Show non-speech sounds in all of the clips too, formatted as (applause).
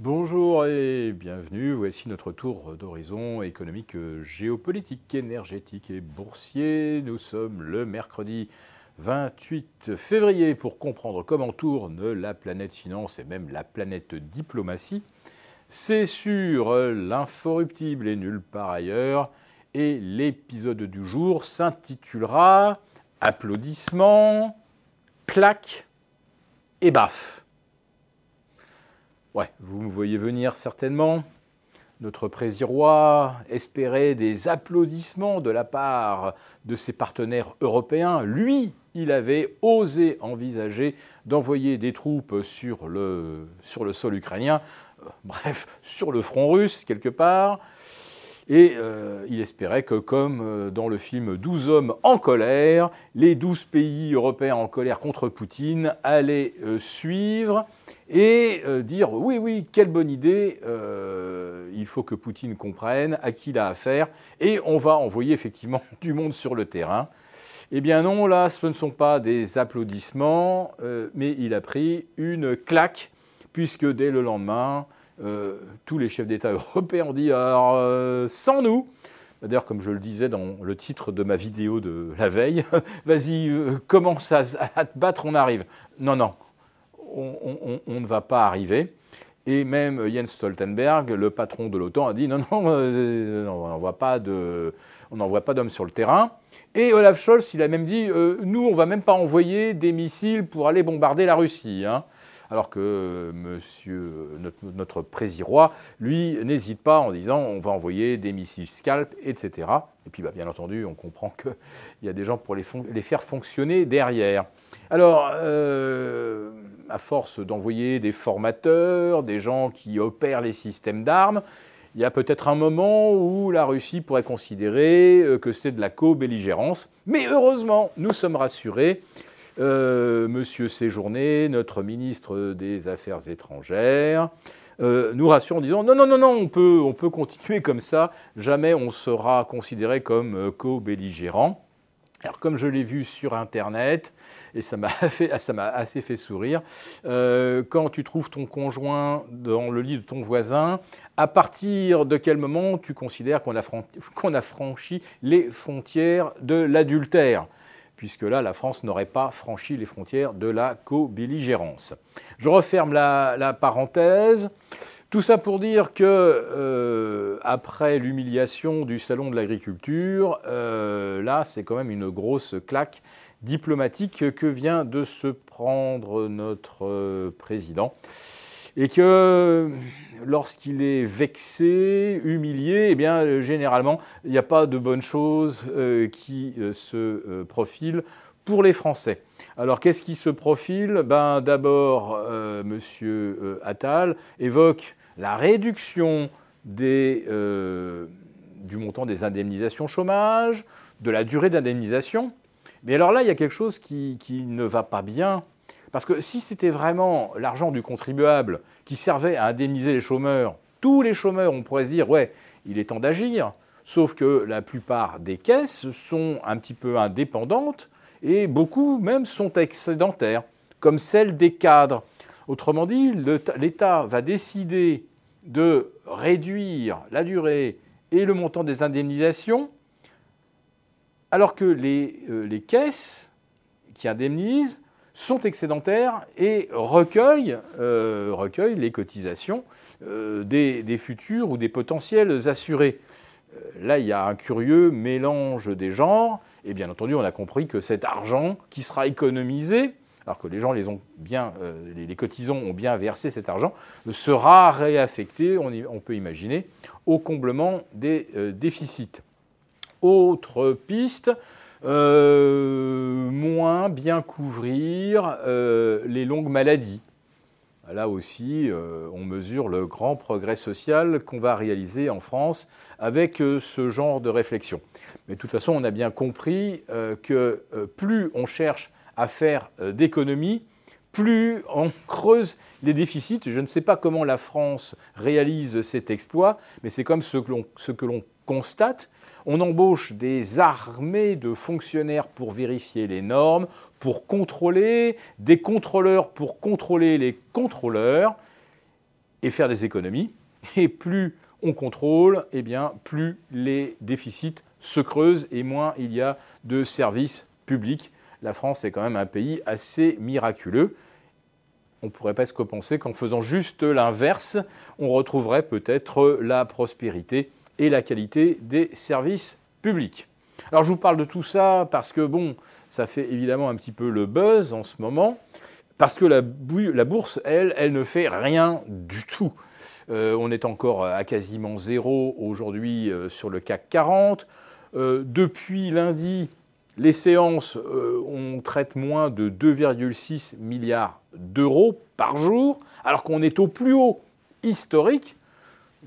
Bonjour et bienvenue. Voici notre tour d'horizon économique, géopolitique, énergétique et boursier. Nous sommes le mercredi 28 février pour comprendre comment tourne la planète finance et même la planète diplomatie. C'est sur l'inforruptible et nulle part ailleurs. Et l'épisode du jour s'intitulera Applaudissements, claques et baffes. Ouais, vous me voyez venir certainement. Notre président espérait des applaudissements de la part de ses partenaires européens. Lui, il avait osé envisager d'envoyer des troupes sur le, sur le sol ukrainien, euh, bref, sur le front russe quelque part. Et euh, il espérait que, comme euh, dans le film 12 hommes en colère, les 12 pays européens en colère contre Poutine allaient suivre et euh, dire oui, oui, quelle bonne idée, euh, il faut que Poutine comprenne à qui il a affaire, et on va envoyer effectivement (laughs) du monde sur le terrain. Eh bien non, là, ce ne sont pas des applaudissements, euh, mais il a pris une claque, puisque dès le lendemain, tous les chefs d'État (laughs) européens ont dit alors, sans nous, D'ailleurs, comme je le disais dans le titre de ma vidéo de la veille, (laughs) vas-y, commence à, à te battre, on arrive. Non, non, on, ne va pas arriver. Et même Jens Stoltenberg, le patron de l'OTAN, a dit non, non, euh, on n'envoie pas d'hommes sur le terrain. Et Olaf Scholz, il a même dit euh, nous, on ne va même pas envoyer des missiles pour aller bombarder la Russie. Hein. Alors que monsieur, notre, roi, lui, n'hésite pas en disant on va envoyer des missiles Scalp, etc. Et puis, bah, bien entendu, on comprend qu'il (laughs) y a des gens pour les, les faire fonctionner derrière. Alors, euh, à force d'envoyer des formateurs, des gens qui opèrent les systèmes d'armes, il y a peut-être un moment où la Russie pourrait considérer euh, que c'est de la co-belligérance. Mais heureusement, nous sommes rassurés. Euh, Monsieur Séjourné, notre ministre des Affaires étrangères, nous rassure en disant non, non, non, non, on peut, on peut continuer comme ça, jamais on sera considéré comme co-belligérant. Alors comme je l'ai vu sur Internet, et (laughs) ça m'a assez fait sourire. Euh, quand tu trouves ton conjoint dans le lit de ton voisin, à partir de quel moment tu considères qu'on a, franchi les frontières de l'adultère? Puisque là, la France n'aurait pas franchi les frontières de la co-belligérance. Je referme la, parenthèse. Tout ça pour dire que, euh, après l'humiliation du Salon de l'agriculture, euh, là, c'est quand même une grosse claque diplomatique que vient de se prendre notre euh, président. Et que lorsqu'il est vexé, humilié, eh bien, généralement, il n'y a pas de bonnes choses euh, qui euh, se profilent pour les Français. Alors, qu'est-ce qui se profile? Ben, D'abord, M. Attal évoque la réduction des, du montant des indemnisations chômage, de la durée d'indemnisation. Mais alors là, il y a quelque chose qui, ne va pas bien. Parce que si c'était vraiment l'argent du contribuable qui servait à indemniser les chômeurs, tous les chômeurs, on pourrait dire, ouais, il est temps d'agir. Sauf que la plupart des caisses sont un petit peu indépendantes et beaucoup même sont excédentaires, comme celle des cadres. Autrement dit, l'État va décider de réduire la durée et le montant des indemnisations alors que euh, les, caisses qui indemnisent sont excédentaires et recueillent, euh, les cotisations euh, des, futurs ou des potentiels assurés. là, il y a un curieux mélange des genres, et bien entendu, on a compris que cet argent qui sera économisé, alors que les gens les ont bien, les, cotisants ont bien versé cet argent, sera réaffecté, on peut imaginer, au comblement des déficits. Autre piste, euh, moins bien couvrir euh, les longues maladies. Là aussi, euh, on mesure le grand progrès social qu'on va réaliser en France avec ce genre de réflexion. Mais de toute façon, on a bien compris que plus on cherche à faire d'économies, plus on creuse les déficits. Je ne sais pas comment la France réalise cet exploit, mais c'est comme ce que l'on constate on embauche des armées de fonctionnaires pour vérifier les normes, pour contrôler, des contrôleurs pour contrôler les contrôleurs. et faire des économies. Et plus on contrôle, eh bien, plus les déficits se creusent et moins il y a de services publics. La France est quand même un pays assez miraculeux. On pourrait presque penser qu'en faisant juste l'inverse, on retrouverait peut-être la prospérité et la qualité des services publics. Alors je vous parle de tout ça parce que bon, ça fait évidemment un petit peu le buzz en ce moment, parce que la, bourse, elle, elle ne fait rien du tout. Euh, on est encore à quasiment zéro aujourd'hui euh, sur le CAC 40. Euh, depuis lundi, les séances, on traite moins de 2,6 milliards d'euros par jour, alors qu'on est au plus haut historique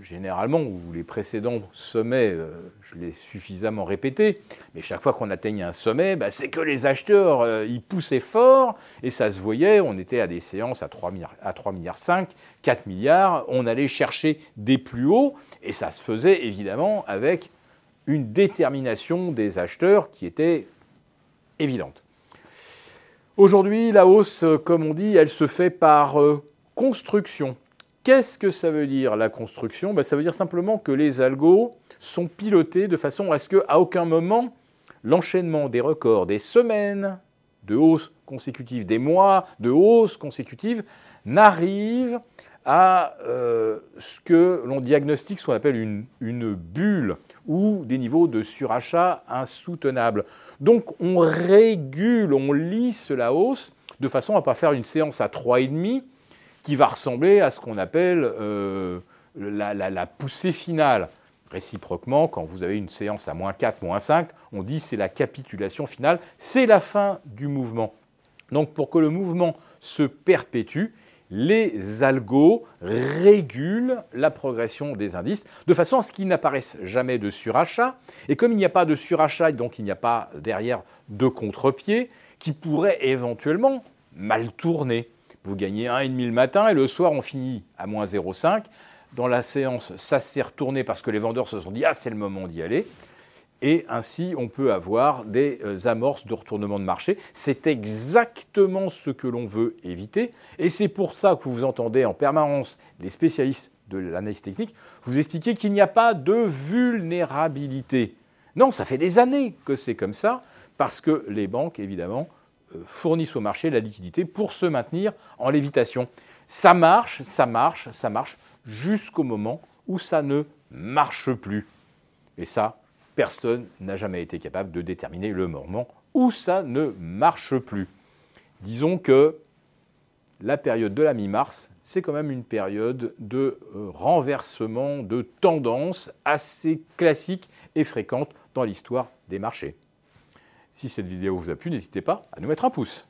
généralement, ou les précédents sommets, euh, je l'ai suffisamment répété, mais chaque fois qu'on atteignait un sommet, bah, c'est que les acheteurs, euh, poussaient fort, et ça se voyait, on était à des séances à 3 milliards, à 3 milliards 5, 4 milliards, on allait chercher des plus hauts, et ça se faisait évidemment avec une détermination des acheteurs qui était évidente. Aujourd'hui, la hausse, comme on dit, elle se fait par euh, construction. Qu'est-ce que ça veut dire la construction? Ben, Ça veut dire simplement que les algos sont pilotés de façon à ce qu'à aucun moment l'enchaînement des records des semaines de hausse consécutive, des mois de hausse consécutive, n'arrive à euh, ce que l'on diagnostique, ce qu'on appelle une, une, bulle ou des niveaux de surachat insoutenables. Donc on régule, on lisse la hausse de façon à ne pas faire une séance à 3,5 qui va ressembler à ce qu'on appelle euh, la, poussée finale. Réciproquement, quand vous avez une séance à moins 4, moins 5, on dit c'est la capitulation finale, c'est la fin du mouvement. Donc pour que le mouvement se perpétue, les algos régulent la progression des indices de façon à ce qu'il n'apparaisse jamais de surachat. Et comme il n'y a pas de surachat, donc il n'y a pas derrière de contre-pied qui pourrait éventuellement mal tourner. Vous gagnez 1,5 le matin et le soir, on finit à moins 0,5. Dans la séance, ça s'est retourné parce que les vendeurs se sont dit Ah, c'est le moment d'y aller. Et ainsi, on peut avoir des euh, amorces de retournement de marché. C'est exactement ce que l'on veut éviter. Et c'est pour ça que vous entendez en permanence les spécialistes de l'analyse technique vous expliquer qu'il n'y a pas de vulnérabilité. Non, ça fait des années que c'est comme ça, parce que les banques, évidemment, euh, fournissent au marché la liquidité pour se maintenir en lévitation. Ça marche, ça marche, ça marche jusqu'au moment où ça ne marche plus. Et ça, personne n'a jamais été capable de déterminer le moment où ça ne marche plus. Disons que la période de la mi-mars, c'est quand même une période de euh, renversement de tendance assez classique et fréquente dans l'histoire des marchés. Si cette vidéo vous a plu, n'hésitez pas à nous mettre un pouce.